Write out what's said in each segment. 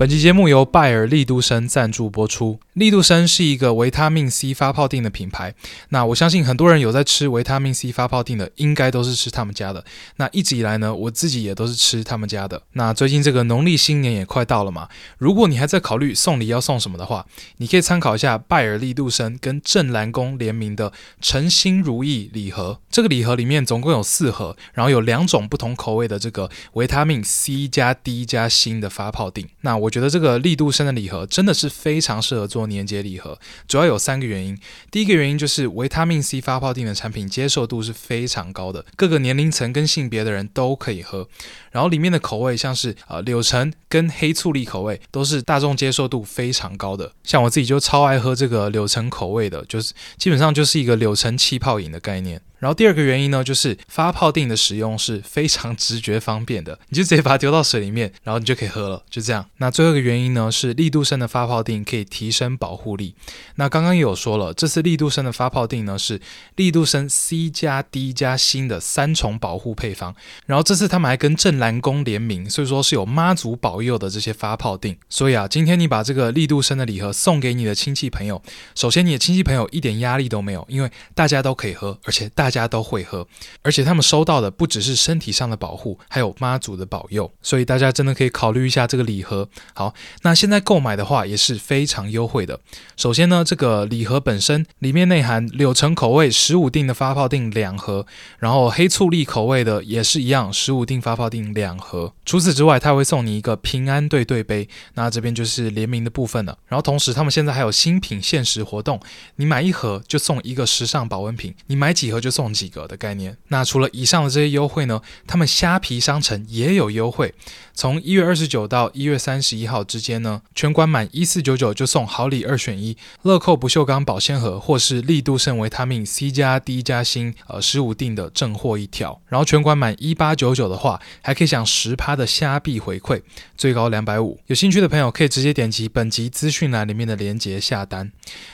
本期节目由拜耳力度生赞助播出。力度生是一个维他命 C 发泡錠的品牌。那我相信很多人有在吃维他命 C 发泡錠的，应该都是吃他们家的。那一直以来呢，我自己也都是吃他们家的。那最近这个农历新年也快到了嘛，如果你还在考虑送礼要送什么的话，你可以参考一下拜耳力度生跟正蓝宫联名的诚心如意礼盒。这个礼盒里面总共有四盒，然后有两种不同口味的这个维他命 C 加 D 加锌的发泡錠。那我觉得这个力度生的礼盒真的是非常适合做年节礼盒，主要有三个原因。第一个原因就是维他命 C 发泡錠的产品接受度是非常高的，各个年龄层跟性别的人都可以喝。然后里面的口味像是呃柳橙跟黑醋栗口味都是大众接受度非常高的。像我自己就超爱喝这个柳橙口味的，就是基本上就是一个柳橙气泡饮的概念。然后第二个原因呢，就是发泡定的使用是非常直觉方便的，你就直接把它丢到水里面，然后你就可以喝了，就这样。那最后一个原因呢，是力度生的发泡定可以提升保护力。那刚刚也有说了，这次力度生的发泡定呢是力度生 C 加 D 加锌的三重保护配方。然后这次他们还跟正蓝宫联名，所以说是有妈祖保佑的这些发泡定。所以啊，今天你把这个力度生的礼盒送给你的亲戚朋友，首先你的亲戚朋友一点压力都没有，因为大家都可以喝，而且大。大家都会喝，而且他们收到的不只是身体上的保护，还有妈祖的保佑，所以大家真的可以考虑一下这个礼盒。好，那现在购买的话也是非常优惠的。首先呢，这个礼盒本身里面内含柳橙口味十五錠的发泡錠两盒，然后黑醋栗口味的也是一样十五錠发泡錠两盒。除此之外，他会送你一个平安对对杯，那这边就是联名的部分了。然后同时，他们现在还有新品限时活动，你买一盒就送一个时尚保温瓶，你买几盒就送。送几个的概念。那除了以上的这些优惠呢，他们虾皮商城也有优惠。从一月二十九到一月三十一号之间呢，全馆满一四九九就送好礼二选一，乐扣不锈钢保鲜盒或是力度胜维他命 C 加 D 加锌呃十五錠的正货一条。然后全馆满一八九九的话，还可以享十趴的虾币回馈，最高两百五。有兴趣的朋友可以直接点击本集资讯栏里面的链接下单。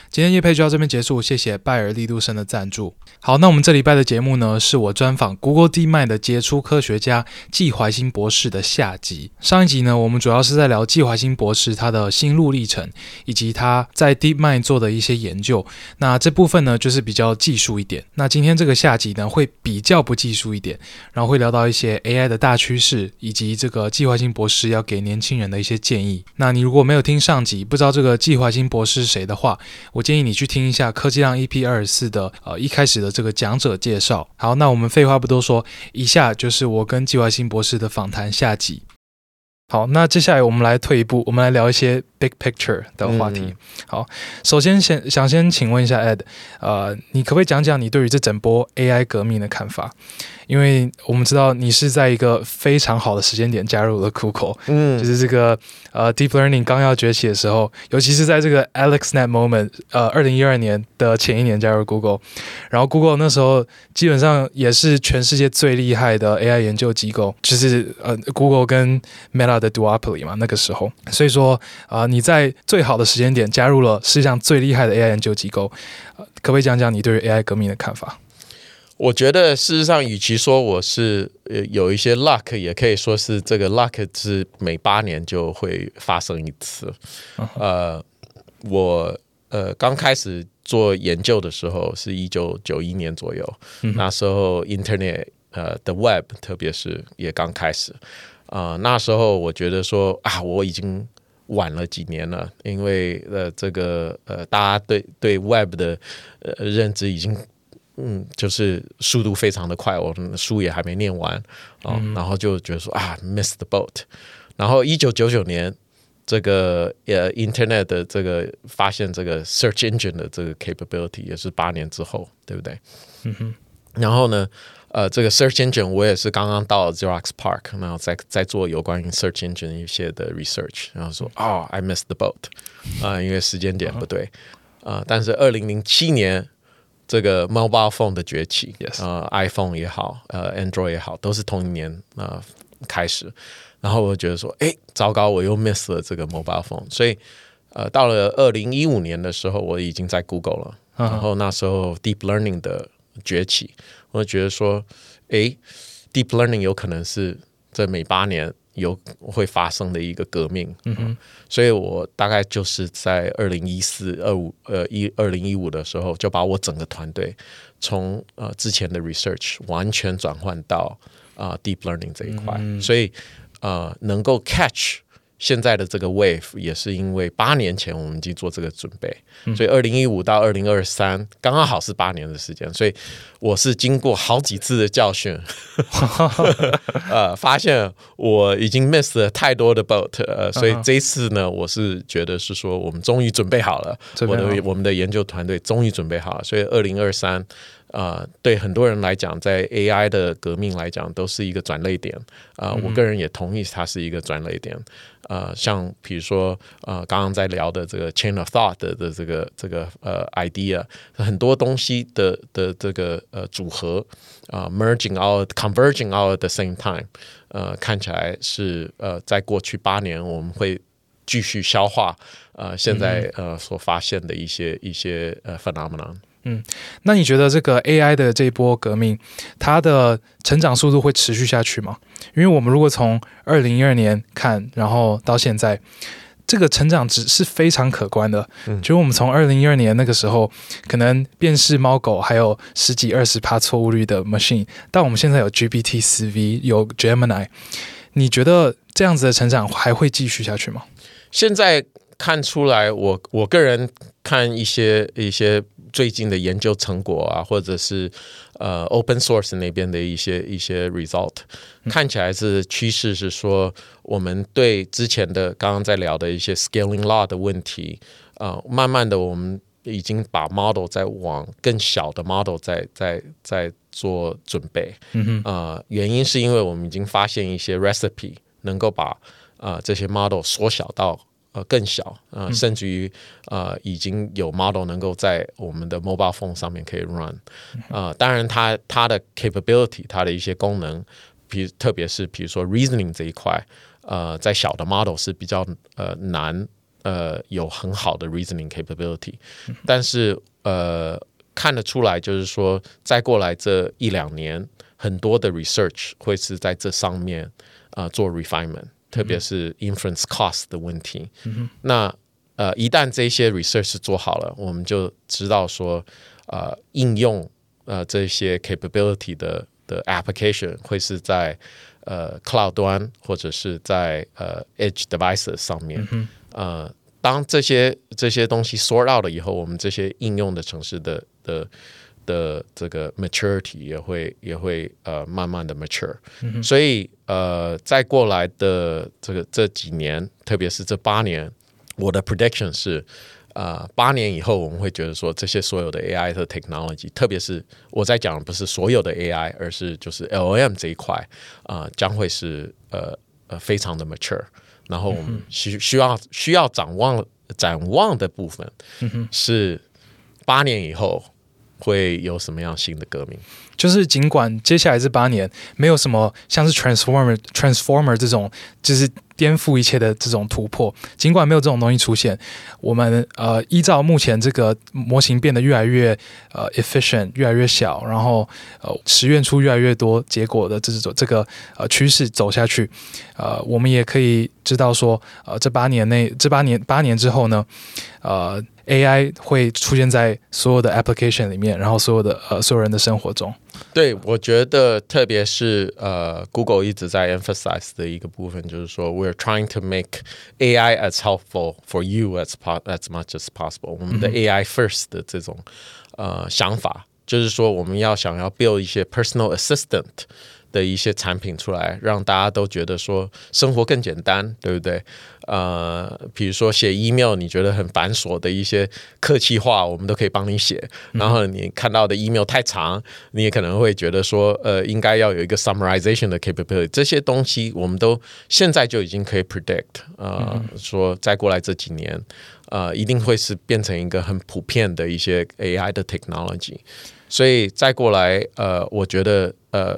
今天夜配就到这边结束，谢谢拜耳力度生的赞助。好，那我们这礼拜的节目呢，是我专访 Google DeepMind 的杰出科学家季怀新博士的下集。上一集呢，我们主要是在聊季怀新博士他的心路历程，以及他在 DeepMind 做的一些研究。那这部分呢，就是比较技术一点。那今天这个下集呢，会比较不技术一点，然后会聊到一些 AI 的大趋势，以及这个季怀新博士要给年轻人的一些建议。那你如果没有听上集，不知道这个季怀新博士是谁的话，我建议你去听一下科技浪 EP 二十四的呃一开始的这个讲者介绍。好，那我们废话不多说，以下就是我跟纪怀新博士的访谈下集。好，那接下来我们来退一步，我们来聊一些 big picture 的话题。嗯、好，首先先想先请问一下 Ed，呃，你可不可以讲讲你对于这整波 AI 革命的看法？因为我们知道你是在一个非常好的时间点加入了 Google，嗯，就是这个呃 Deep Learning 刚要崛起的时候，尤其是在这个 AlexNet moment，呃，二零一二年的前一年加入 Google，然后 Google 那时候基本上也是全世界最厉害的 AI 研究机构，就是呃 Google 跟 Meta 的 duopoly 嘛，那个时候，所以说啊、呃，你在最好的时间点加入了世界上最厉害的 AI 研究机构，呃，可不可以讲讲你对于 AI 革命的看法？我觉得事实上，与其说我是呃有一些 luck，也可以说是这个 luck 是每八年就会发生一次。呃，我呃刚开始做研究的时候是一九九一年左右，那时候 Internet 呃的 Web 特别是也刚开始啊，呃，那时候我觉得说啊，我已经晚了几年了，因为呃这个呃大家对对 Web 的呃认知已经。嗯，就是速度非常的快，我书也还没念完啊，嗯、然后就觉得说啊，miss the boat。然后一九九九年，这个呃，Internet 的这个发现这个 search engine 的这个 capability 也是八年之后，对不对？嗯哼。然后呢，呃，这个 search engine 我也是刚刚到 Xerox Park，然后在在做有关于 search engine 一些的 research，然后说啊、哦、I missed the boat 啊、呃，因为时间点不对啊、呃。但是二零零七年。这个 mobile phone 的崛起.呃，iPhone 也好，呃，Android 也好，都是同一年啊、呃、开始。然后我觉得说，哎，糟糕，我又 miss 了这个 mobile phone。所以，呃，到了二零一五年的时候，我已经在 Google 了，然后那时候 Deep Learning 的崛起，我就觉得说，诶，Deep Learning 有可能是这每八年有会发生的一个革命，嗯哼，所以我大概就是在二零一四二五呃一二零一五的时候，就把我整个团队从呃之前的 research 完全转换到啊、呃、deep learning 这一块，嗯、所以呃能够 catch。现在的这个 wave 也是因为八年前我们已经做这个准备，所以二零一五到二零二三刚刚好是八年的时间，所以我是经过好几次的教训，呃，发现我已经 miss 了太多的 boat，呃，所以这一次呢，我是觉得是说我们终于准备好了，我的我们的研究团队终于准备好了，所以二零二三。啊、呃，对很多人来讲，在 AI 的革命来讲，都是一个转捩点。啊、呃，我个人也同意它是一个转捩点。啊、呃，像比如说，呃，刚刚在聊的这个 chain of thought 的这个这个呃 idea，很多东西的的这个呃组合啊、呃、merging out converging out at the same time，呃，看起来是呃，在过去八年我们会继续消化呃现在呃所发现的一些一些呃 phenomenon。嗯，那你觉得这个 AI 的这一波革命，它的成长速度会持续下去吗？因为我们如果从二零一二年看，然后到现在，这个成长值是非常可观的。嗯，就我们从二零一二年那个时候，可能辨识猫狗还有十几二十趴错误率的 machine，但我们现在有 GPT 四 V 有 Gemini，你觉得这样子的成长还会继续下去吗？现在看出来，我我个人看一些一些。最近的研究成果啊，或者是呃 open source 那边的一些一些 result，看起来是趋势是说，我们对之前的刚刚在聊的一些 scaling law 的问题啊、呃，慢慢的我们已经把 model 在往更小的 model 在在在做准备。嗯哼，呃，原因是因为我们已经发现一些 recipe 能够把啊、呃、这些 model 缩小到。呃，更小，呃，甚至于呃，已经有 model 能够在我们的 mobile phone 上面可以 run，呃，当然它它的 capability，它的一些功能，比特别是比如说 reasoning 这一块，呃，在小的 model 是比较呃难，呃，有很好的 reasoning capability，但是呃，看得出来就是说，再过来这一两年，很多的 research 会是在这上面啊，呃，做 refinement。特别是 inference cost 的问题，嗯、那呃，一旦这些 research 做好了，我们就知道说，呃，应用呃这些 capability 的的 application 会是在呃 cloud 端或者是在呃 edge devices 上面。嗯、呃，当这些这些东西 sort out 了以后，我们这些应用的城市的的。的这个 maturity 也会也会呃慢慢的 mature，嗯，所以呃再过来的这个这几年，特别是这八年，我的 prediction 是呃八年以后我们会觉得说这些所有的 AI 的 technology，特别是我在讲的不是所有的 AI，而是就是 LLM 这一块啊，呃，将会是呃呃非常的 mature，然后我们需需要需要展望展望的部分，是八年以后。会有什么样新的革命？就是尽管接下来这八年没有什么像是 transformer transformer 这种，就是颠覆一切的这种突破，尽管没有这种东西出现，我们呃依照目前这个模型变得越来越呃 efficient，越来越小，然后呃实验出越来越多结果的这种这个呃趋势走下去，呃我们也可以知道说，呃这八年内这八年八年之后呢，呃。AI 会出现在所有的 application 里面，然后所有的呃所有人的生活中。对，我觉得特别是呃 Google 一直在 emphasize 的一个部分，就是说 we're trying to make AI as helpful for you as as much as possible。我们的 AI first 的这种呃想法，就是说我们要想要 build 一些 personal assistant。 的一些产品出来，让大家都觉得说生活更简单，对不对？呃，比如说写 email，你觉得很繁琐的一些客气话，我们都可以帮你写。然后你看到的 email 太长，你也可能会觉得说，呃，应该要有一个 summarization 的 capability。这些东西我们都现在就已经可以 predict，呃，说再过来这几年，呃，一定会是变成一个很普遍的一些 AI 的 technology。所以再过来，呃，我觉得，呃。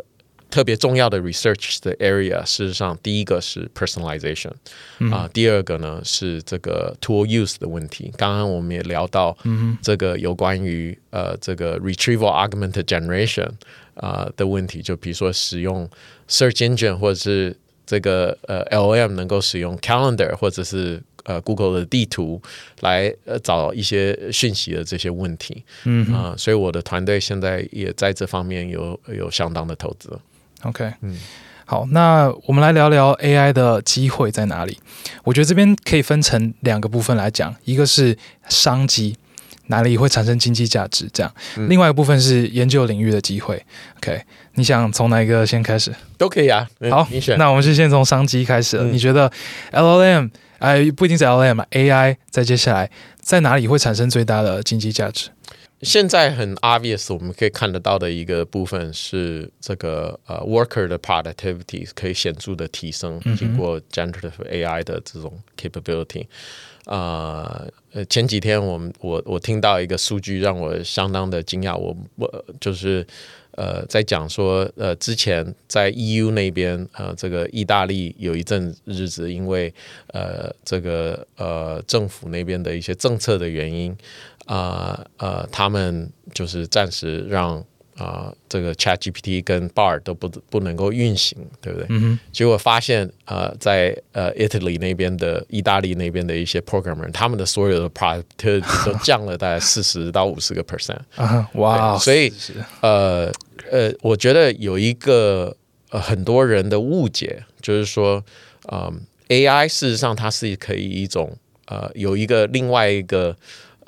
特别重要的 research 的 area，事实上第一个是 personalization 啊、嗯。呃，第二个呢是这个 tool use 的问题。刚刚我们也聊到这个有关于呃这个 retrieval augmented generation 啊、呃、的问题，就比如说使用 search engine 或者是这个呃 LM 能够使用 calendar 或者是呃，Google 的地图来呃找一些讯息的这些问题，嗯啊、呃，所以我的团队现在也在这方面有有相当的投资。OK，嗯，好，那我们来聊聊 AI 的机会在哪里？我觉得这边可以分成两个部分来讲，一个是商机，哪里会产生经济价值，这样；嗯、另外一个部分是研究领域的机会。OK，你想从哪一个先开始？都可以啊。好，你选。那我们就先从商机开始了。嗯、你觉得 LLM？哎，不一定是 LLM 嘛，AI 在接下来在哪里会产生最大的经济价值？现在很 obvious，我们可以看得到的一个部分是这个呃，worker 的 productivity 可以显著的提升，经过 generative AI 的这种 capability。啊、呃，前几天我们我我听到一个数据让我相当的惊讶，我我就是。呃，在讲说，呃，之前在 EU 那边，呃，这个意大利有一阵日子，因为呃，这个呃政府那边的一些政策的原因，啊呃，呃，他们就是暂时让。啊、呃，这个 ChatGPT 跟 Bard 都不不能够运行，对不对？嗯。结果发现，呃，在呃 Italy 那边的、意大利那边的一些 programmer，他们的所有的 productivity 都降了大概 四十到五十个 percent。啊，哇！所以，呃呃，我觉得有一个呃很多人的误解，就是说，嗯、呃，AI 事实上它是可以一种呃有一个另外一个。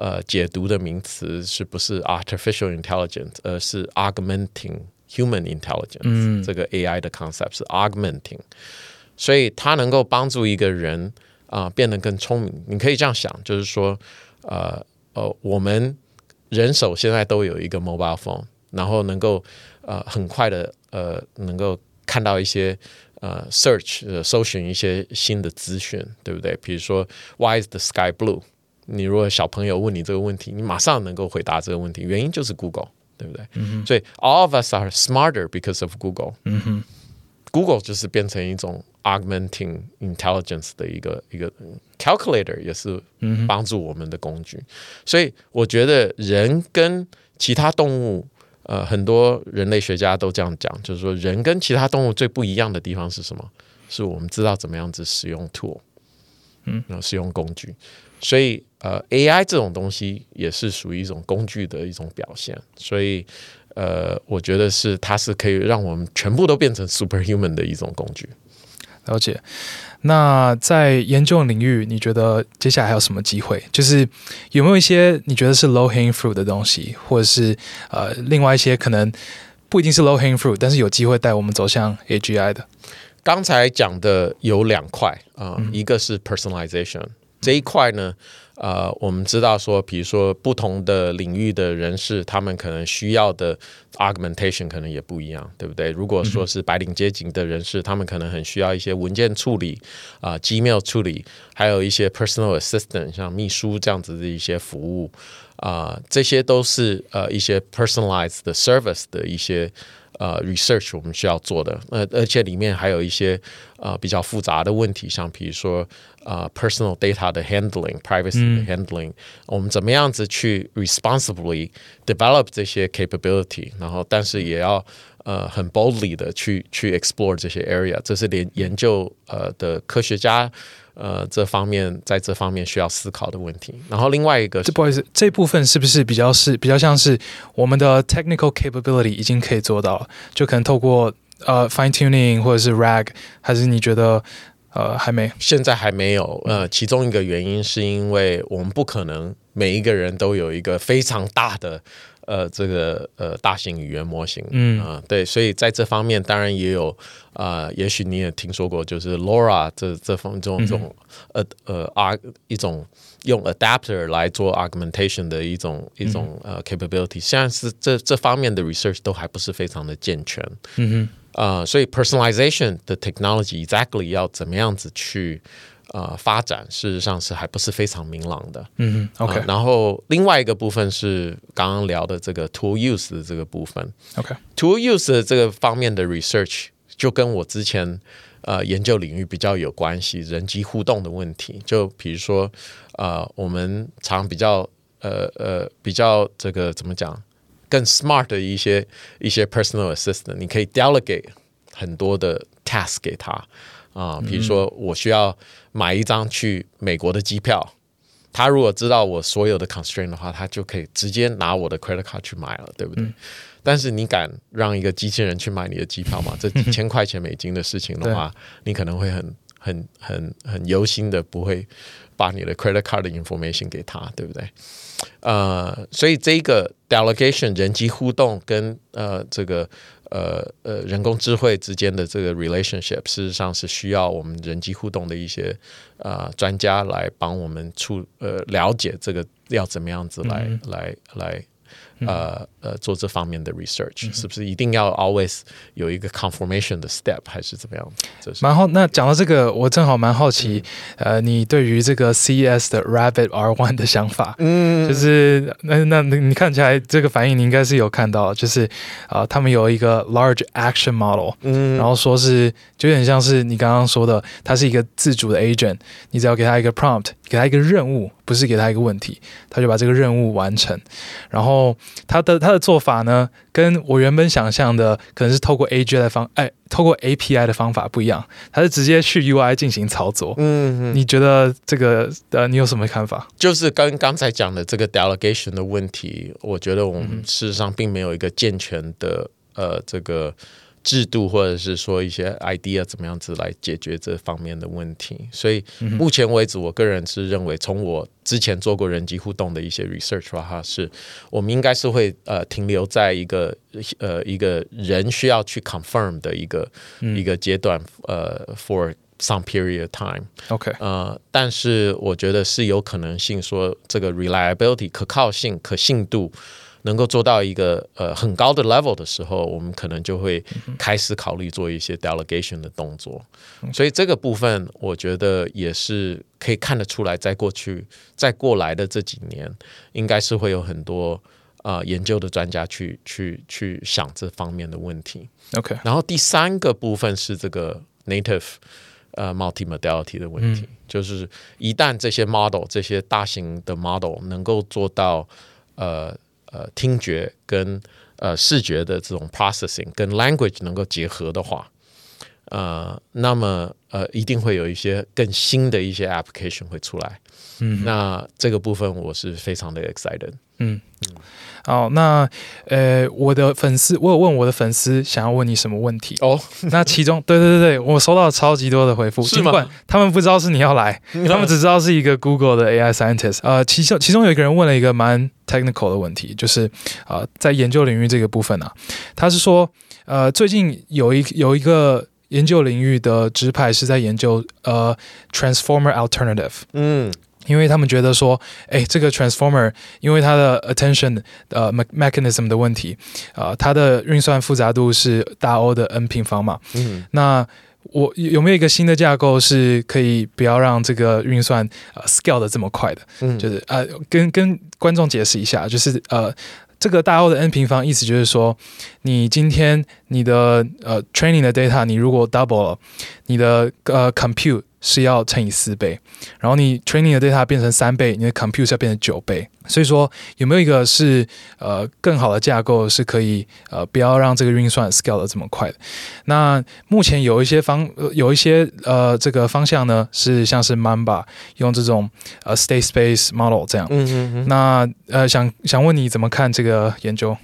呃，解读的名词是不是 artificial intelligence，而是 augmenting human intelligence。嗯，这个 AI 的 concept 是 augmenting，所以它能够帮助一个人啊、呃、变得更聪明。你可以这样想，就是说，呃呃，我们人手现在都有一个 mobile phone，然后能够呃很快的呃能够看到一些呃 search、呃、搜寻一些新的资讯，对不对？比如说，Why is the sky blue？你如果小朋友问你这个问题，你马上能够回答这个问题，原因就是 Google，对不对？嗯、所以 all of us are smarter because of Google。嗯哼，Google 就是变成一种 augmenting intelligence 的一个一个 calculator，也是帮助我们的工具。嗯、所以我觉得人跟其他动物，呃，很多人类学家都这样讲，就是说人跟其他动物最不一样的地方是什么？是我们知道怎么样子使用 tool，嗯，使用工具。所以，呃，AI 这种东西也是属于一种工具的一种表现。所以，呃，我觉得是它是可以让我们全部都变成 superhuman 的一种工具。了解。那在研究领域，你觉得接下来还有什么机会？就是有没有一些你觉得是 low hanging fruit 的东西，或者是呃，另外一些可能不一定是 low hanging fruit，但是有机会带我们走向 AGI 的？刚才讲的有两块啊，呃嗯、一个是 personalization。这一块呢，呃，我们知道说，比如说不同的领域的人士，他们可能需要的 augmentation 可能也不一样，对不对？如果说是白领阶级的人士，他们可能很需要一些文件处理啊、呃、Gmail 处理，还有一些 personal assistant，像秘书这样子的一些服务啊、呃，这些都是呃一些 personalized 的 service 的一些。呃，research 我们需要做的，呃，而且里面还有一些呃比较复杂的问题，像比如说呃 personal data 的 handling，privacy 的 handling，、嗯、我们怎么样子去 responsibly develop 这些 capability，然后但是也要呃很 boldly 的去去 explore 这些 area，这是连研究呃的科学家。呃，这方面在这方面需要思考的问题。然后另外一个，这不好意思，这部分是不是比较是比较像是我们的 technical capability 已经可以做到了？就可能透过呃 fine tuning 或者是 RAG，还是你觉得呃还没？现在还没有。呃，其中一个原因是因为我们不可能每一个人都有一个非常大的。呃，这个呃，大型语言模型，嗯。啊、呃，对，所以在这方面，当然也有啊、呃，也许你也听说过，就是 LoRa 这这方这种这种呃呃啊一种用 adapter 来做 augmentation 的一种一种呃 capability，现在是这这方面的 research 都还不是非常的健全，嗯哼，啊、呃，所以 personalization 的 technology exactly 要怎么样子去呃发展，事实上是还不是非常明朗的。嗯，OK、呃。然后另外一个部分是刚刚聊的这个 tool use 的这个部分。OK，tool、okay. use 的这个方面的 research 就跟我之前呃研究领域比较有关系，人机互动的问题。就比如说呃，我们常比较呃呃比较这个怎么讲？更 smart 的一些一些 personal assistant，你可以 delegate 很多的 task 给他啊、呃，比如说我需要买一张去美国的机票，他如果知道我所有的 constraint 的话，他就可以直接拿我的 credit card 去买了，对不对？嗯、但是你敢让一个机器人去买你的机票吗？这几千块钱美金的事情的话，你可能会很很很很忧心的，不会把你的 credit card 的 information 给他，对不对？呃，所以这个 delegation 人机互动跟呃这个呃呃人工智慧之间的这个 relationship，事实上是需要我们人机互动的一些呃专家来帮我们处呃了解这个要怎么样子来、嗯、来来。呃呃，做这方面的 research、嗯、是不是一定要 always 有一个 confirmation 的 step，还是怎么样？蛮好。那讲到这个，我正好蛮好奇，嗯、呃，你对于这个 CES 的 Rabbit R One 的想法，嗯，就是那那你看起来这个反应，你应该是有看到，就是啊、呃，他们有一个 large action model，嗯，然后说是就有点像是你刚刚说的，它是一个自主的 agent，你只要给他一个 prompt，给他一个任务。不是给他一个问题，他就把这个任务完成。然后他的他的做法呢，跟我原本想象的可能是透过 AGI 的方，哎，透过 API 的方法不一样。他是直接去 UI 进行操作。嗯，你觉得这个呃，你有什么看法？就是跟刚才讲的这个 delegation 的问题，我觉得我们事实上并没有一个健全的呃这个。制度或者是说一些 idea 怎么样子来解决这方面的问题，所以目前为止，我个人是认为，从我之前做过人机互动的一些 research 的话，是我们应该是会呃停留在一个呃一个人需要去 confirm 的一个、嗯、一个阶段，呃，for some period of time。OK，呃，但是我觉得是有可能性说这个 reliability 可靠性、可信度。能够做到一个呃很高的 level 的时候，我们可能就会开始考虑做一些 delegation 的动作。所以这个部分，我觉得也是可以看得出来，在过去在过来的这几年，应该是会有很多啊、呃、研究的专家去去去想这方面的问题。OK，然后第三个部分是这个 native 呃 multimodality 的问题，嗯、就是一旦这些 model 这些大型的 model 能够做到呃。呃，听觉跟呃视觉的这种 processing 跟 language 能够结合的话，呃，那么呃一定会有一些更新的一些 application 会出来。嗯，那这个部分我是非常的 excited。嗯。嗯好，那呃，我的粉丝，我有问我的粉丝想要问你什么问题哦。那其中，对对对对，我收到了超级多的回复，尽管他们不知道是你要来，他们只知道是一个 Google 的 AI scientist。呃，其中其中有一个人问了一个蛮 technical 的问题，就是啊、呃，在研究领域这个部分啊，他是说，呃，最近有一有一个研究领域的直派是在研究呃 transformer alternative。嗯。因为他们觉得说，哎，这个 transformer 因为它的 attention 呃 mechanism 的问题，呃，它的运算复杂度是大 O 的 n 平方嘛。嗯。那我有没有一个新的架构是可以不要让这个运算呃 scale 的这么快的？嗯。就是呃，跟跟观众解释一下，就是呃，这个大 O 的 n 平方意思就是说，你今天你的呃 training 的 data 你如果 double 了，你的呃 compute 是要乘以四倍，然后你 training 的 data 变成三倍，你的 compute 要变成九倍。所以说，有没有一个是呃更好的架构是可以呃不要让这个运算 scale 的这么快的？那目前有一些方有一些呃这个方向呢，是像是 Mamba 用这种呃 state space model 这样。嗯嗯嗯。那呃想想问你怎么看这个研究？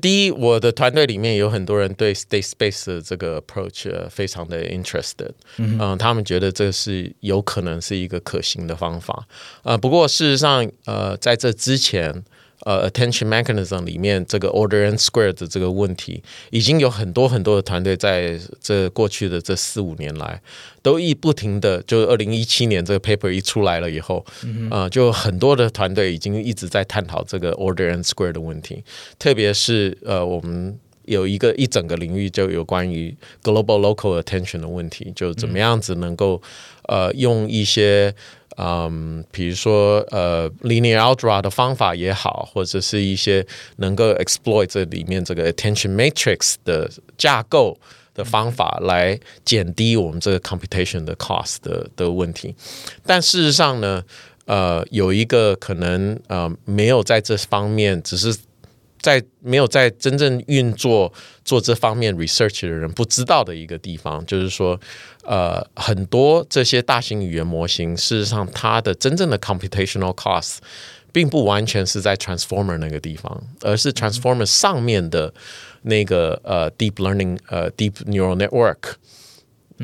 第一，我的团队里面有很多人对 state space 的这个 approach 非常的 interested，嗯，嗯，他们觉得这是有可能是一个可行的方法，呃，不过事实上，呃，在这之前。呃，attention mechanism 里面这个 order and squared 的这个问题，已经有很多很多的团队在这过去的这四五年来，都一不停的，就二零一七年这个 paper 一出来了以后，嗯、呃，就很多的团队已经一直在探讨这个 order and squared 的问题，特别是呃，我们。有一个一整个领域就有关于 global local attention 的问题，就怎么样子能够呃用一些嗯，比如说呃 linear algebra 的方法也好，或者是一些能够 exploit 这里面这个 attention matrix 的架构的方法来减低我们这个 computation 的 cost 的的问题。但事实上呢，呃，有一个可能呃没有在这方面，只是。在没有在真正运作做这方面 research 的人不知道的一个地方，就是说，呃，很多这些大型语言模型，事实上它的真正的 computational cost 并不完全是在 transformer 那个地方，而是 transformer 上面的那个呃 deep learning 呃 deep neural network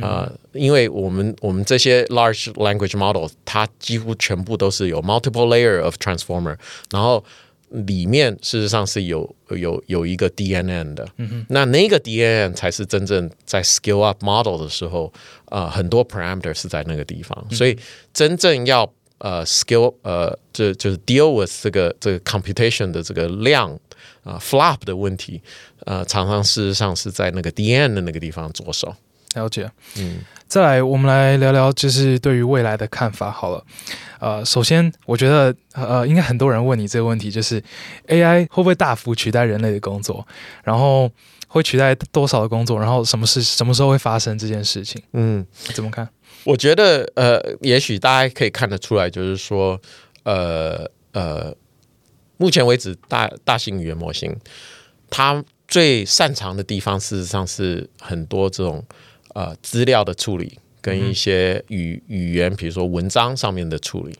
啊、呃，因为我们我们这些 large language model 它几乎全部都是有 multiple layer of transformer，然后。里面事实上是有有有一个 DNN 的，嗯、那那个 DNN 才是真正在 scale up model 的时候，呃，很多 parameter 是在那个地方，嗯、所以真正要呃 scale 呃，就就是 deal with 这个这个 computation 的这个量啊、呃、flop 的问题，呃，常常事实上是在那个 DNN 的那个地方着手。了解，嗯，再来我们来聊聊，就是对于未来的看法好了。呃，首先，我觉得呃，应该很多人问你这个问题，就是 AI 会不会大幅取代人类的工作？然后会取代多少的工作？然后什么事什么时候会发生这件事情？嗯，怎么看？我觉得呃，也许大家可以看得出来，就是说，呃呃，目前为止大大型语言模型它最擅长的地方，事实上是很多这种呃资料的处理。跟一些语语言，比如说文章上面的处理，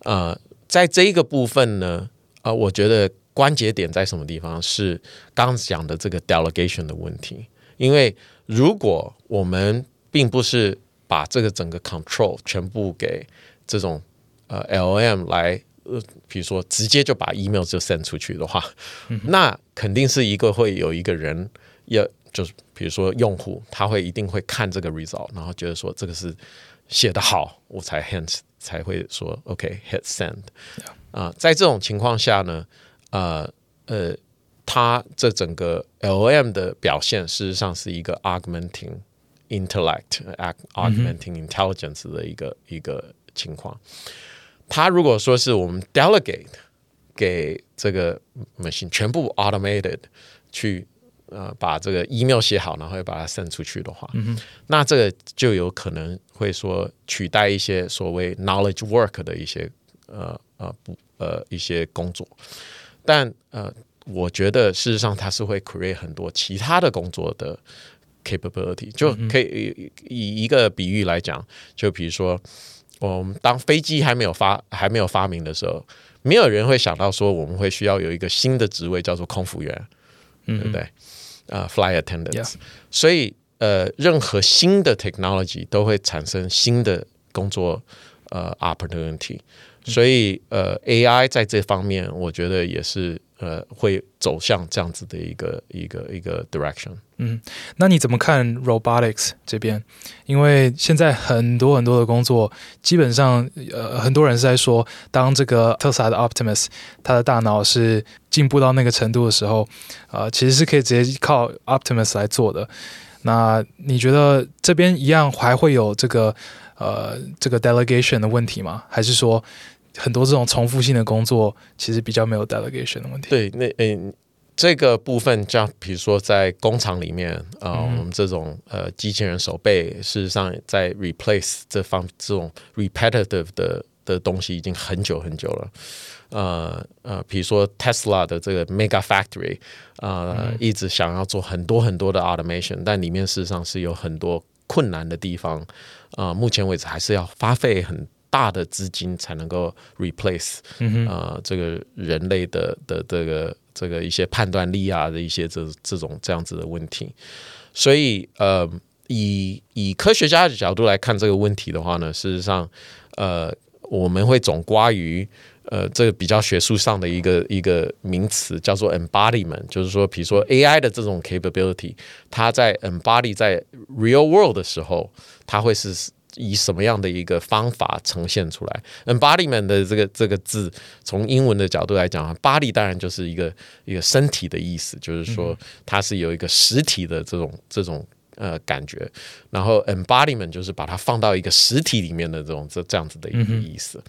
呃，在这一个部分呢，呃，我觉得关节点在什么地方？是刚刚讲的这个 delegation 的问题。因为如果我们并不是把这个整个 control 全部给这种呃 LLM 来，呃，比如说直接就把 email 就 send 出去的话，嗯、那肯定是一个会有一个人要。就是比如说用户他会一定会看这个 result，然后觉得说这个是写的好，我才 hint 才会说 OK hit send 啊在这种情况下呢，呃呃，它这整个 LLM 的表现事实上是一个 augmenting intellect，augmenting intelligence 的一个、mm hmm. 一个情况。它如果说是我们 delegate 给这个 machine 全部 automated 去。呃，把这个 email 写好，然后又把它 send 出去的话，嗯、那这个就有可能会说取代一些所谓 knowledge work 的一些呃呃不呃一些工作，但呃，我觉得事实上它是会 create 很多其他的工作的 capability，就可以以一个比喻来讲，就比如说我们当飞机还没有发还没有发明的时候，没有人会想到说我们会需要有一个新的职位叫做空服员，嗯、对不对？啊、uh，fly attendants，Yeah. 所以呃，任何新的 technology 都会产生新的工作呃 opportunity，所以呃，AI 在这方面，我觉得也是呃，会走向这样子的一个一个一个 direction。嗯，那你怎么看 robotics 这边？因为现在很多很多的工作，基本上呃，很多人是在说，当这个特斯拉的 Optimus 它的大脑是进步到那个程度的时候，呃，其实是可以直接靠 Optimus 来做的。那你觉得这边一样还会有这个呃这个 delegation 的问题吗？还是说很多这种重复性的工作其实比较没有 delegation 的问题？对，那诶。这个部分，像比如说在工厂里面，啊、呃，我们这种呃机器人手背，事实上在 replace 这方这种 repetitive 的的东西已经很久很久了。呃呃，比如说 Tesla 的这个 Mega Factory，呃，嗯、一直想要做很多很多的 automation，但里面事实上是有很多困难的地方。啊、呃，目前为止还是要花费很大的资金才能够 replace，啊、嗯呃，这个人类的的这个。这个一些判断力啊的一些这这种这样子的问题，所以呃，以以科学家的角度来看这个问题的话呢，事实上呃，我们会总刮于呃这个比较学术上的一个一个名词叫做 embodiment，就是说，比如说 AI 的这种 capability，它在 embody 在 real world 的时候，它会是以什么样的一个方法呈现出来？embodiment 的这个这个字，从英文的角度来讲，body 当然就是一个一个身体的意思，就是说它是有一个实体的这种这种呃感觉。然后 embodiment 就是把它放到一个实体里面的这种这这样子的一个意思。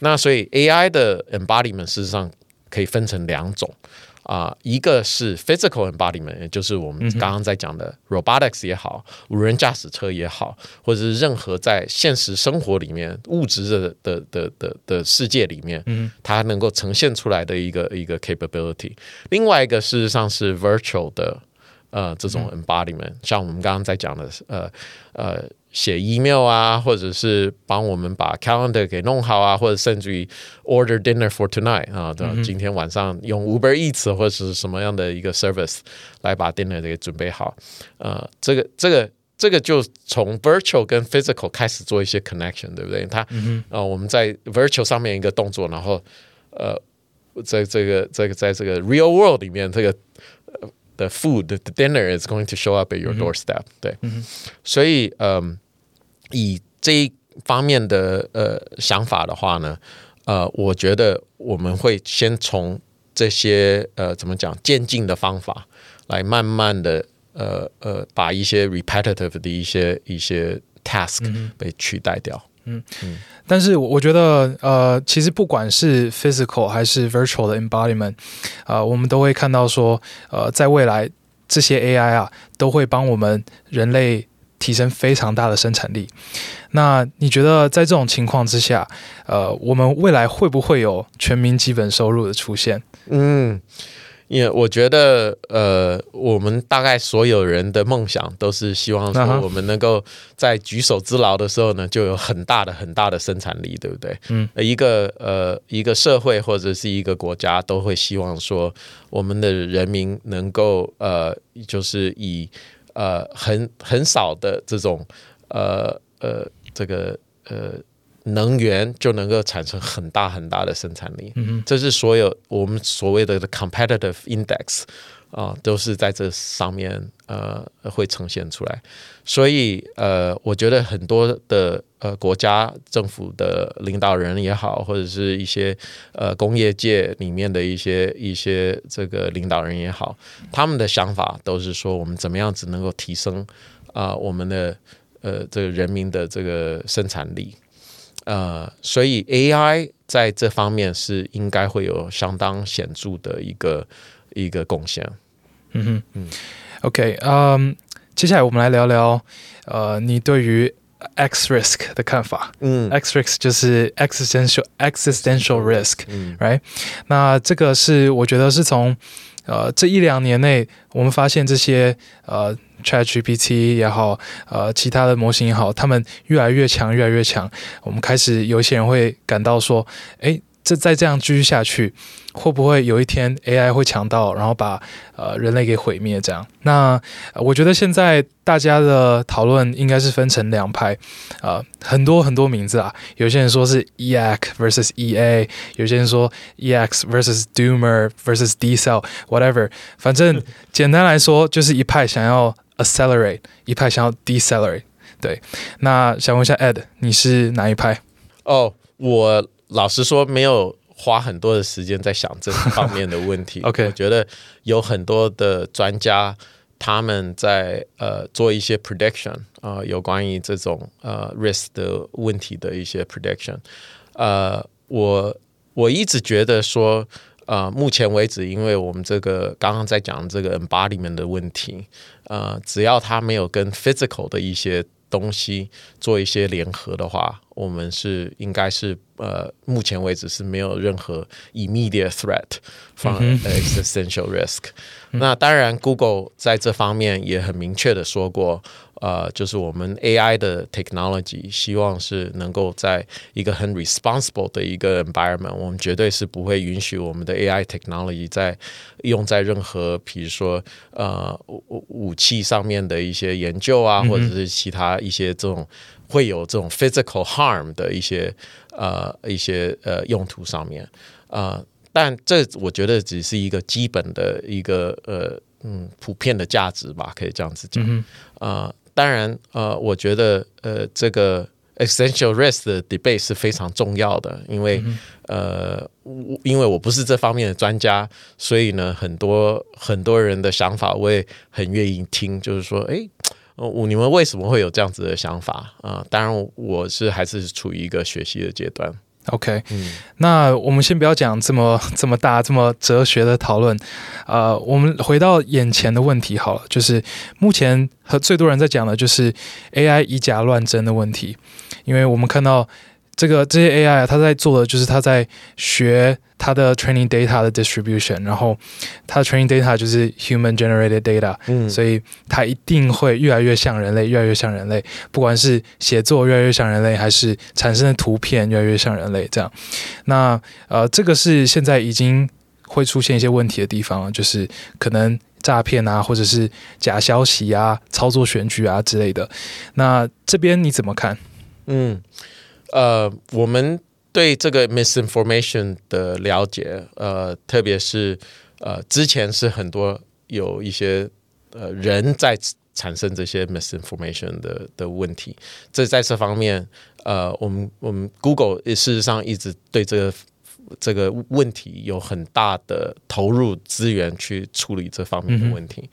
那所以 AI 的 embodiment 事实上可以分成两种。啊、呃，一个是 physical embodiment，也就是我们刚刚在讲的 robotics 也好，无人驾驶车也好，或者是任何在现实生活里面物质的的的的的世界里面，它能够呈现出来的一个一个 capability。另外一个事实上是 virtual 的呃这种 embodiment，像我们刚刚在讲的呃呃。写 email 啊，或者是帮我们把 calendar 给弄好啊，或者甚至于 order dinner for tonight 啊，对、嗯，今天晚上用 Uber Eats 或者是什么样的一个 service 来把 dinner 给准备好，呃，这个这个这个就从 virtual 跟 physical 开始做一些 connection，对不对？它，嗯、呃，我们在 virtual 上面一个动作，然后呃，在这个这个在这个 real world 里面，这个。The food, the dinner is going to show up at your doorstep、嗯。对，嗯、所以，嗯，以这一方面的呃想法的话呢，呃，我觉得我们会先从这些呃怎么讲渐进的方法，来慢慢的呃呃把一些 repetitive 的一些一些 task 被取代掉。嗯 嗯嗯，但是我觉得，呃，其实不管是 physical 还是 virtual 的 embodiment，呃，我们都会看到说，呃，在未来这些 AI 啊，都会帮我们人类提升非常大的生产力。那你觉得在这种情况之下，呃，我们未来会不会有全民基本收入的出现？嗯。因为我觉得，呃，我们大概所有人的梦想都是希望说，我们能够在举手之劳的时候呢，就有很大的、很大的生产力，对不对？嗯，一个呃，一个社会或者是一个国家都会希望说，我们的人民能够呃，就是以呃很很少的这种呃呃这个呃。能源就能够产生很大很大的生产力，嗯，这是所有我们所谓的 competitive index 啊，呃，都是在这上面呃会呈现出来。所以呃，我觉得很多的呃国家政府的领导人也好，或者是一些呃工业界里面的一些一些这个领导人也好，他们的想法都是说，我们怎么样子能够提升啊，呃，我们的呃这个人民的这个生产力。呃，所以 AI 在这方面是应该会有相当显著的一个一个贡献。嗯哼，嗯，OK，嗯、um，接下来我们来聊聊，呃，你对于 X risk 的看法。嗯，X risk 就是 existential existential risk，嗯，right？那这个是我觉得是从呃这一两年内，我们发现这些呃。ChatGPT 也好，呃，其他的模型也好，他们越来越强，越来越强。我们开始有一些人会感到说，诶，这再这样继续下去，会不会有一天 AI 会强到，然后把呃人类给毁灭？这样？那我觉得现在大家的讨论应该是分成两派，呃，很多很多名字啊。有些人说是 EAC versus EA，有些人说 EX versus Doomer versus Decel，whatever。反正 简单来说，就是一派想要。Accelerate 一派想要 decelerate，对，那想问一下 Ed，你是哪一派？哦，我老实说没有花很多的时间在想这方面的问题。OK，我觉得有很多的专家他们在呃做一些 prediction 啊、呃，有关于这种呃 risk 的问题的一些 prediction。呃，我我一直觉得说。呃，目前为止，因为我们这个刚刚在讲这个 embodiment 的问题，呃，只要它没有跟 physical 的一些东西做一些联合的话，我们是应该是呃，目前为止是没有任何 immediate threat from existential risk。那当然，Google 在这方面也很明确的说过。呃，就是我们 AI 的 technology，希望是能够在一个很 responsible 的一个 environment，我们绝对是不会允许我们的 AI technology 在用在任何，比如说呃武武器上面的一些研究啊，或者是其他一些这种会有这种 physical harm 的一些呃一些呃用途上面。呃，但这我觉得只是一个基本的一个呃嗯普遍的价值吧，可以这样子讲。啊。呃当然，呃，我觉得，呃，这个 existential risk 的 debate 是非常重要的，因为、嗯、呃，因为我不是这方面的专家，所以呢，很多很多人的想法我也很愿意听，就是说，哎，我你们为什么会有这样子的想法啊、呃？当然，我是还是处于一个学习的阶段。OK，嗯，那我们先不要讲这么这么大、这么哲学的讨论，呃，我们回到眼前的问题好了，就是目前和最多人在讲的就是 AI 以假乱真的问题，因为我们看到。这个这些 AI 啊，它在做的就是它在学它的 training data 的 distribution，然后它的 training data 就是 human generated data，嗯，所以它一定会越来越像人类，越来越像人类，不管是写作越来越像人类，还是产生的图片越来越像人类，这样。那呃，这个是现在已经会出现一些问题的地方，就是可能诈骗啊，或者是假消息啊，操作选举啊之类的。那这边你怎么看？嗯。呃，我们对这个 misinformation 的了解，呃，特别是呃，之前是很多有一些呃人在产生这些 misinformation 的的问题。这在这方面，呃，我们我们 Google 事实上一直对这个这个问题有很大的投入资源去处理这方面的问题。嗯、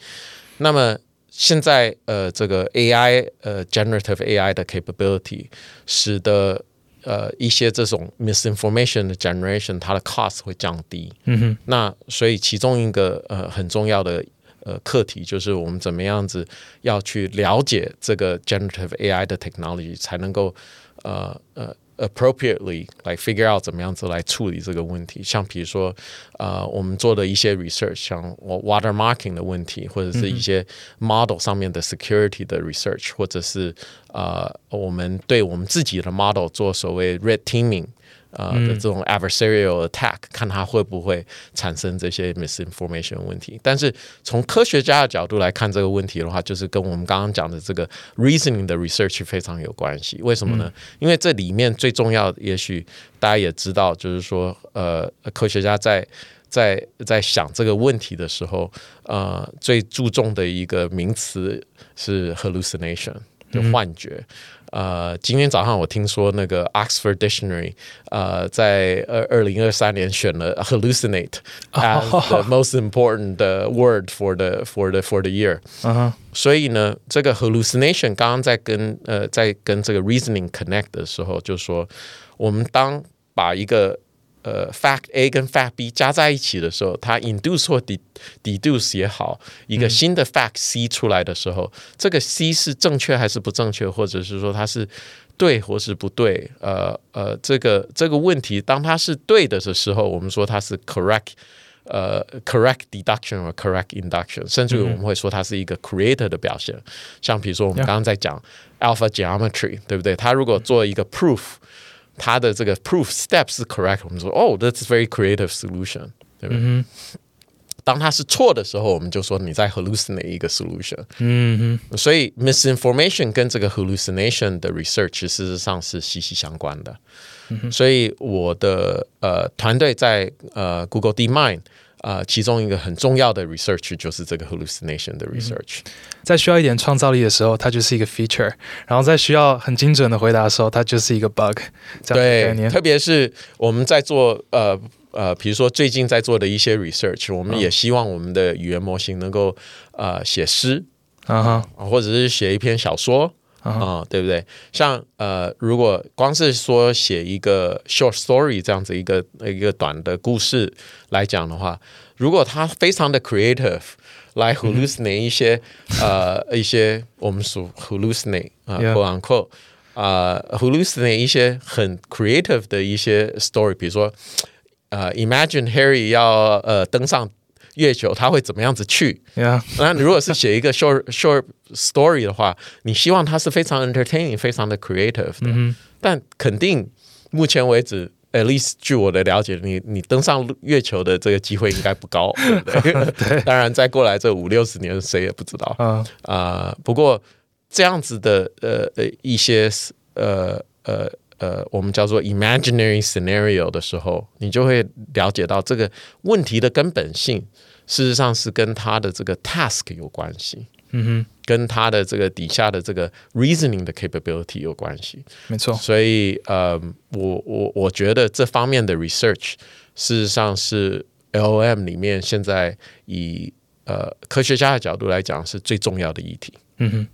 那么现在呃，这个 AI 呃 generative AI 的 capability 使得呃，一些这种 misinformation 的 generation，它的 cost 会降低。嗯哼。那所以其中一个呃很重要的呃课题就是我们怎么样子要去了解这个 generative AI 的 technology，才能够呃呃。appropriately 来 figure out 怎么样子来处理这个问题，像比如说，呃，我们做的一些 research，像 watermarking 的问题，或者是一些 model 上面的 security 的 research，或者是呃，我们对我们自己的 model 做所谓 red teaming。 呃的这种 adversarial attack，看它会不会产生这些 misinformation 问题。但是从科学家的角度来看这个问题的话，就是跟我们刚刚讲的这个 reasoning 的 research 非常有关系。为什么呢？因为这里面最重要的，也许大家也知道，就是说，呃，科学家在在在想这个问题的时候，呃，最注重的一个名词是 hallucination，就幻觉。呃，今天早上我听说那个 Oxford Dictionary，呃，在二二零二三年选了 hallucinate as the most important word for the for the for the year。所以呢，这个 hallucination 刚刚在跟呃在跟这个 reasoning connect 的时候，就说我们当把一个呃，fact A 跟 fact B 加在一起的时候，它 induce 或 deduce 也好，一个新的 fact C 出来的时候，嗯、这个 C 是正确还是不正确，或者是说它是对或是不对？呃呃，这个这个问题，当它是对的的时候，我们说它是 correct，呃，correct deduction 或 correct induction，甚至于我们会说它是一个 creator 的表现。嗯、像比如说我们刚刚在讲 alpha geometry，对不对？它如果做一个 proof。它的这个 proof step 是 correct，我们说哦，that's very creative solution，对不对？嗯、哼当它是错的时候，我们就说你在 hallucinate 一个 solution。嗯哼，所以 misinformation 跟这个 hallucination 的 research 事实上是息息相关的。嗯、哼所以我的呃团队在呃 Google DeepMind。 呃，其中一个很重要的 research 就是这个 hallucination 的 research，在需要一点创造力的时候，它就是一个 feature；然后在需要很精准的回答的时候，它就是一个 bug。对，特别是我们在做呃呃，比如说最近在做的一些 research，我们也希望我们的语言模型能够呃写诗啊，或者是写一篇小说。啊、uh 对不对？像呃，如果光是说写一个 short story 这样子一个一个短的故事来讲的话，如果他非常的 creative 来 hallucinate 一些、mm hmm. 呃一些我们说 hallucinate 啊、呃、quote unquote 啊 hallucinate 一些很 creative 的一些 story，比如说呃 imagine Harry 要呃登上。月球他会怎么样子去.那如果是写一个 short short story 的话，你希望它是非常 entertaining、非常的 creative 的。Mm hmm. 但肯定目前为止，at least 据我的了解，你你登上月球的这个机会应该不高，对不对？对当然，再过来这五六十年，谁也不知道。啊、uh. 呃，不过这样子的呃呃一些呃呃。呃，我们叫做 imaginary scenario 的时候，你就会了解到这个问题的根本性，事实上是跟他的这个 task 有关系。嗯哼，跟他的这个底下的这个 reasoning 的 capability 有关系。没错，所以呃，我我我觉得这方面的 research 事实上是 LOM 里面现在以呃科学家的角度来讲是最重要的议题。嗯哼。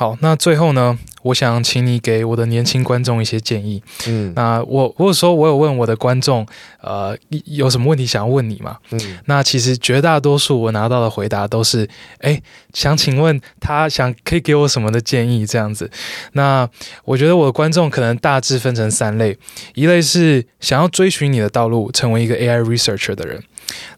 好，那最后呢，我想请你给我的年轻观众一些建议。嗯，那我如果说我有问我的观众，呃，有什么问题想要问你吗？嗯，那其实绝大多数我拿到的回答都是，哎，想请问他想可以给我什么的建议这样子。那我觉得我的观众可能大致分成三类，一类是想要追寻你的道路，成为一个 AI researcher 的人。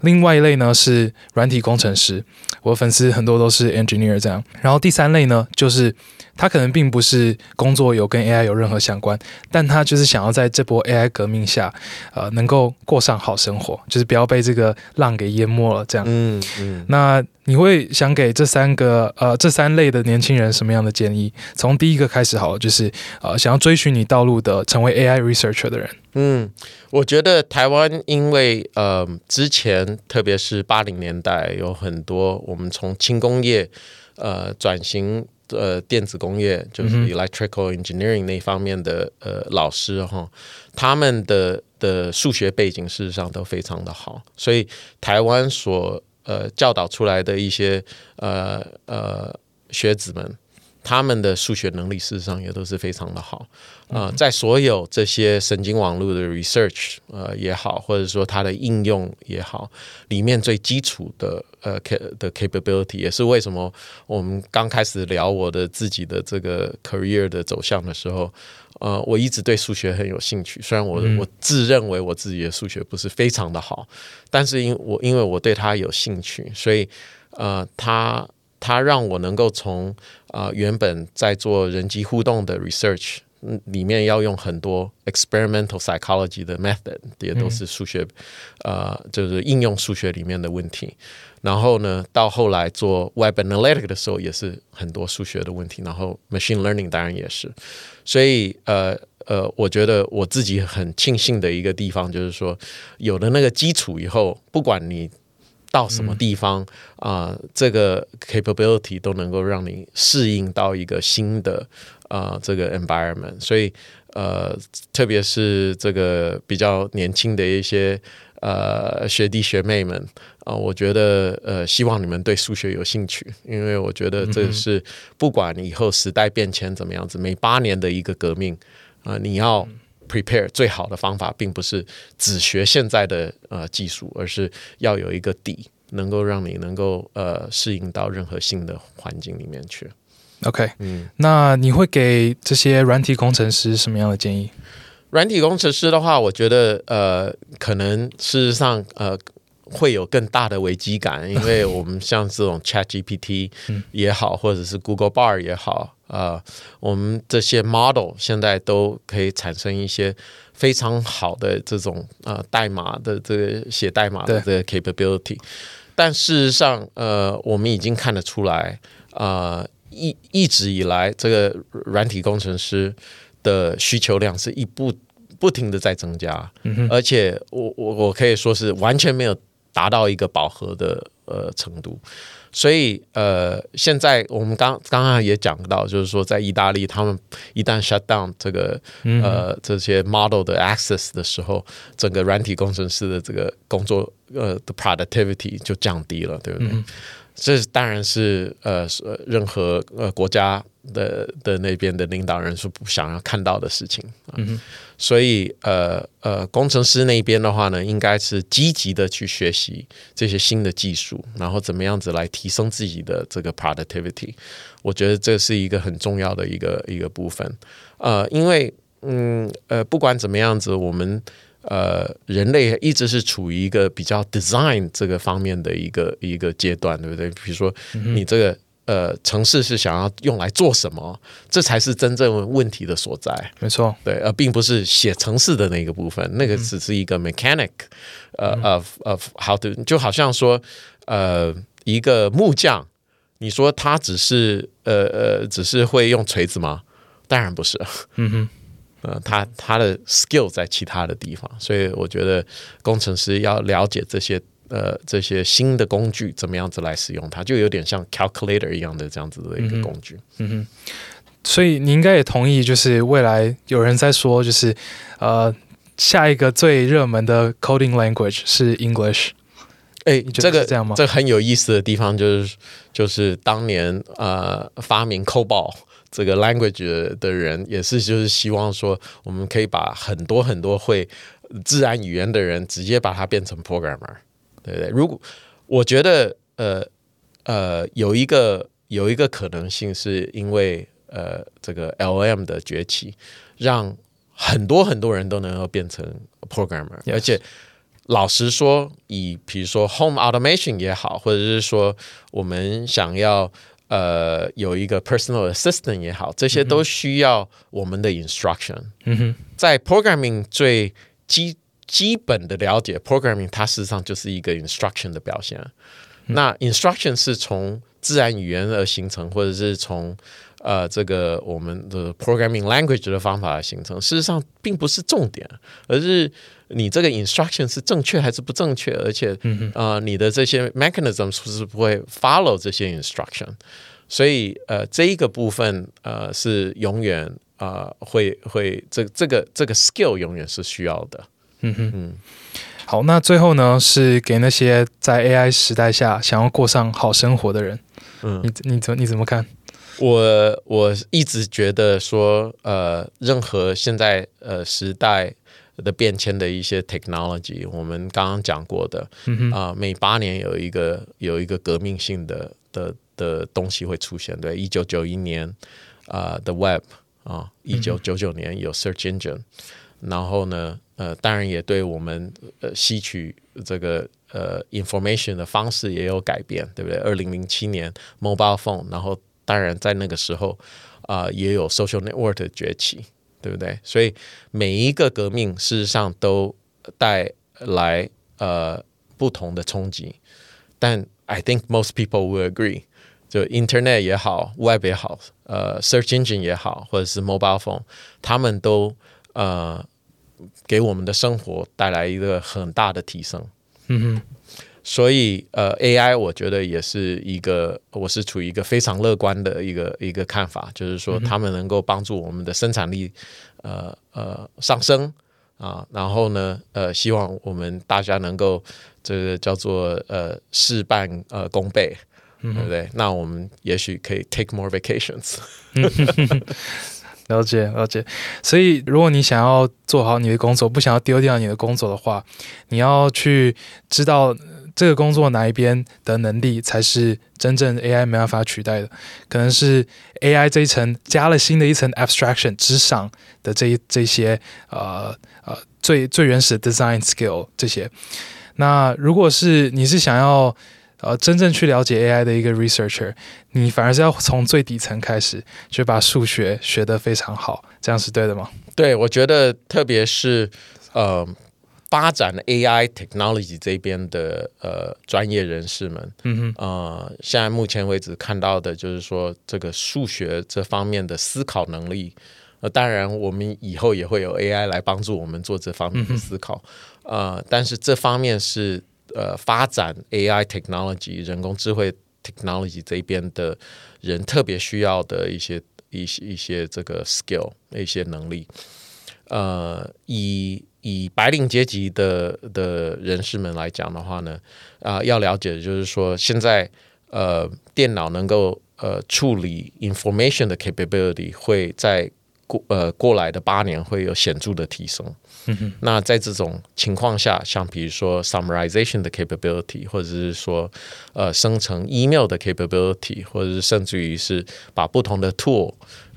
另外一类呢是软体工程师，我粉丝很多都是 engineer 这样。然后第三类呢，就是他可能并不是工作有跟 AI 有任何相关，但他就是想要在这波 AI 革命下，呃，能够过上好生活，就是不要被这个浪给淹没了这样。嗯嗯。那你会想给这三个呃这三类的年轻人什么样的建议？从第一个开始好了，就是呃想要追寻你道路的，成为 AI researcher 的人。嗯，我觉得台湾因为呃之前特别是八零年代有很多我们从轻工业呃转型呃电子工业，就是 electrical engineering 那方面的呃老师哈，他们的的数学背景事实上都非常的好，所以台湾所呃教导出来的一些呃呃学子们。他们的数学能力事实上也都是非常的好，啊、呃，在所有这些神经网络的 research 呃也好，或者说它的应用也好，里面最基础的呃 cap 的 capability 也是为什么我们刚开始聊我的自己的这个 career 的走向的时候，呃，我一直对数学很有兴趣，虽然我我自认为我自己的数学不是非常的好，但是因我因为我对它有兴趣，所以呃，它它让我能够从啊、呃，原本在做人机互动的 research，嗯，里面要用很多 experimental psychology 的 method，也都是数学，嗯、呃，就是应用数学里面的问题。然后呢，到后来做 web analytics 的时候，也是很多数学的问题。然后 machine learning 当然也是。所以，呃呃，我觉得我自己很庆幸的一个地方，就是说有了那个基础以后，不管你。到什么地方啊、嗯呃，这个 capability 都能够让你适应到一个新的啊、呃、这个 environment，所以呃，特别是这个比较年轻的一些呃学弟学妹们啊、呃，我觉得呃希望你们对数学有兴趣，因为我觉得这是不管以后时代变迁怎么样子，每八年的一个革命啊、呃，你要。Prepare 最好的方法，并不是只学现在的呃技术，而是要有一个底，能够让你能够呃适应到任何新的环境里面去。OK，嗯，那你会给这些软体工程师什么样的建议？软体工程师的话，我觉得呃，可能事实上呃会有更大的危机感，因为我们像这种 ChatGPT 也好，或者是 Google Bar 也好。呃，我们这些 model 现在都可以产生一些非常好的这种呃代码的这个写代码的这个 capability，但事实上，呃，我们已经看得出来，呃，一一直以来这个软体工程师的需求量是一不不停的在增加，而且我我我可以说是完全没有达到一个饱和的呃程度。所以，呃，现在我们刚刚刚也讲到，就是说，在意大利，他们一旦 shut down 这个呃这些 model 的 access 的时候，整个软体工程师的这个工作呃的 productivity 就降低了，对不对？嗯、这当然是呃任何呃国家的的那边的领导人是不想要看到的事情。嗯所以，呃呃，工程师那边的话呢，应该是积极的去学习这些新的技术，然后怎么样子来提升自己的这个 productivity。我觉得这是一个很重要的一个一个部分。呃，因为，嗯呃，不管怎么样子，我们呃人类一直是处于一个比较 design 这个方面的一个一个阶段，对不对？比如说，你这个。嗯呃，城市是想要用来做什么？这才是真正问题的所在。没错，对，而并不是写城市的那个部分，那个只是一个 mechanic，呃、嗯 uh,，of of how to，就好像说，呃，一个木匠，你说他只是呃呃，只是会用锤子吗？当然不是。嗯哼，呃，他他的 skill 在其他的地方，所以我觉得工程师要了解这些。呃这些新的工具怎么样子来使用它，就有点像 calculator 一样的这样子的一个工具。嗯哼，所以你应该也同意，就是未来有人在说，就是呃下一个最热门的 coding language 是 English。哎，这个这样吗？这个很有意思的地方就是，就是当年呃发明 COBOL 这个 language 的人，也是就是希望说，我们可以把很多很多会自然语言的人，直接把它变成 programmer，对不对？如果我觉得呃呃有一个有一个可能性，是因为呃这个 LM 的崛起，让很多很多人都能够变成 programmer，而且。老实说，以比如说 home automation 也好，或者是说我们想要呃有一个 personal assistant 也好，这些都需要我们的 instruction。嗯哼，在 programming 最基基本的了解，programming 它事实上就是一个 instruction 的表现。嗯、那 instruction 是从自然语言而形成，或者是从呃这个我们的 programming language 的方法而形成，事实上并不是重点，而是。你这个 instruction 是正确还是不正确？而且，嗯呃，你的这些 mechanism 是不是不会 follow 这些 instruction？所以，呃，这一个部分，呃，是永远呃会会这这个这个 skill 永远是需要的。嗯哼嗯。好，那最后呢，是给那些在 AI 时代下想要过上好生活的人。嗯，你你怎你怎么看？我我一直觉得说，呃，任何现在呃时代。的变迁的一些 technology，我们刚刚讲过的，啊、嗯呃，每八年有一个有一个革命性的的的东西会出现。对，一九九一年啊、呃、的 web 啊，一九九九年有 search engine，、嗯、然后呢，呃，当然也对我们呃吸取这个呃 information 的方式也有改变，对不对？二零零七年 mobile phone，然后当然在那个时候啊、呃，也有 social network 的崛起。对不对？所以每一个革命事实上都带来呃不同的冲击，但 I think most people will agree，就 Internet 也好，Web 也好，呃，Search Engine 也好，或者是 Mobile Phone，他们都呃给我们的生活带来一个很大的提升。嗯。所以，呃，AI 我觉得也是一个，我是处于一个非常乐观的一个一个看法，就是说，他们能够帮助我们的生产力，呃呃上升啊，然后呢，呃，希望我们大家能够这个叫做呃事半呃功倍，对不对？那我们也许可以 take more vacations。了解了解。所以，如果你想要做好你的工作，不想要丢掉你的工作的话，你要去知道。这个工作哪一边的能力才是真正 AI 没办法取代的？可能是 AI 这一层加了新的一层 abstraction 之上的这一这些呃呃最最原始的 design skill 这些。那如果是你是想要呃真正去了解 AI 的一个 researcher，你反而是要从最底层开始，就把数学学得非常好，这样是对的吗？对，我觉得特别是呃。发展 AI technology 这边的呃专业人士们，嗯哼，呃，现在目前为止看到的就是说，这个数学这方面的思考能力，呃，当然我们以后也会有 AI 来帮助我们做这方面的思考，嗯、呃，但是这方面是呃发展 AI technology 人工智慧 technology 这边的人特别需要的一些一些一些这个 skill 一些能力，呃，以。以白领阶级的的人士们来讲的话呢，啊、呃，要了解的就是说，现在呃，电脑能够呃处理 information 的 capability 会在过呃过来的八年会有显著的提升。嗯。那在这种情况下，像比如说 summarization 的 capability，或者是说呃生成 email 的 capability，或者是甚至于是把不同的 tool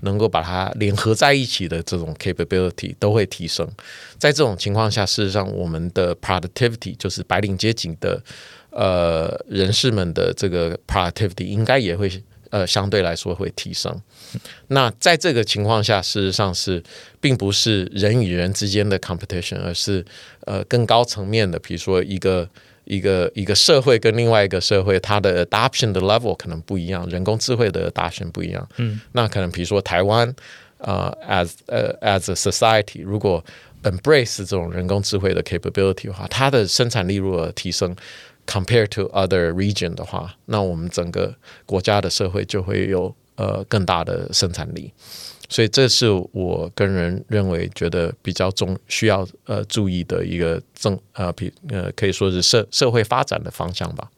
能够把它联合在一起的这种 capability 都会提升。在这种情况下，事实上我们的 productivity 就是白领阶级的呃人士们的这个 productivity 应该也会呃相对来说会提升。那在这个情况下，事实上是并不是人与人之间的 competition，而是呃更高层面的，比如说一个。一个一个社会跟另外一个社会，它的 adoption 的 level 可能不一样，人工智慧的 adoption 不一样。嗯，那可能比如说台湾，呃，as 呃 as a society，如果 embrace 这种人工智慧的 capability 的话，它的生产力如果提升，，compared to other region 的话，那我们整个国家的社会就会有呃更大的生产力。所以这是我个人认为觉得比较重需要呃注意的一个政呃比呃可以说是社社会发展的方向吧。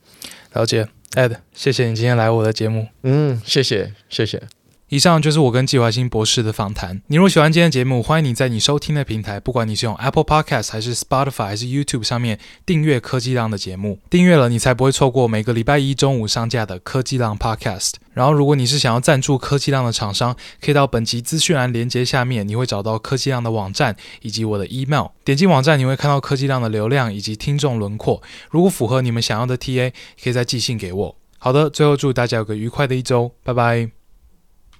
了解，Ed，谢谢你今天来我的节目。嗯，谢谢，谢谢。以上就是我跟纪怀新博士的访谈。你如果喜欢今天的节目，欢迎你在你收听的平台，不管你是用 Apple Podcast 还是 Spotify 还是 YouTube 上面订阅科技浪的节目。订阅了，你才不会错过每个礼拜一中午上架的科技浪 Podcast。然后，如果你是想要赞助科技浪的厂商，可以到本集资讯栏连接下面，你会找到科技浪的网站以及我的 email。点击网站，你会看到科技浪的流量以及听众轮廓。如果符合你们想要的 TA，可以再寄信给我。好的，最后祝大家有个愉快的一周，拜拜。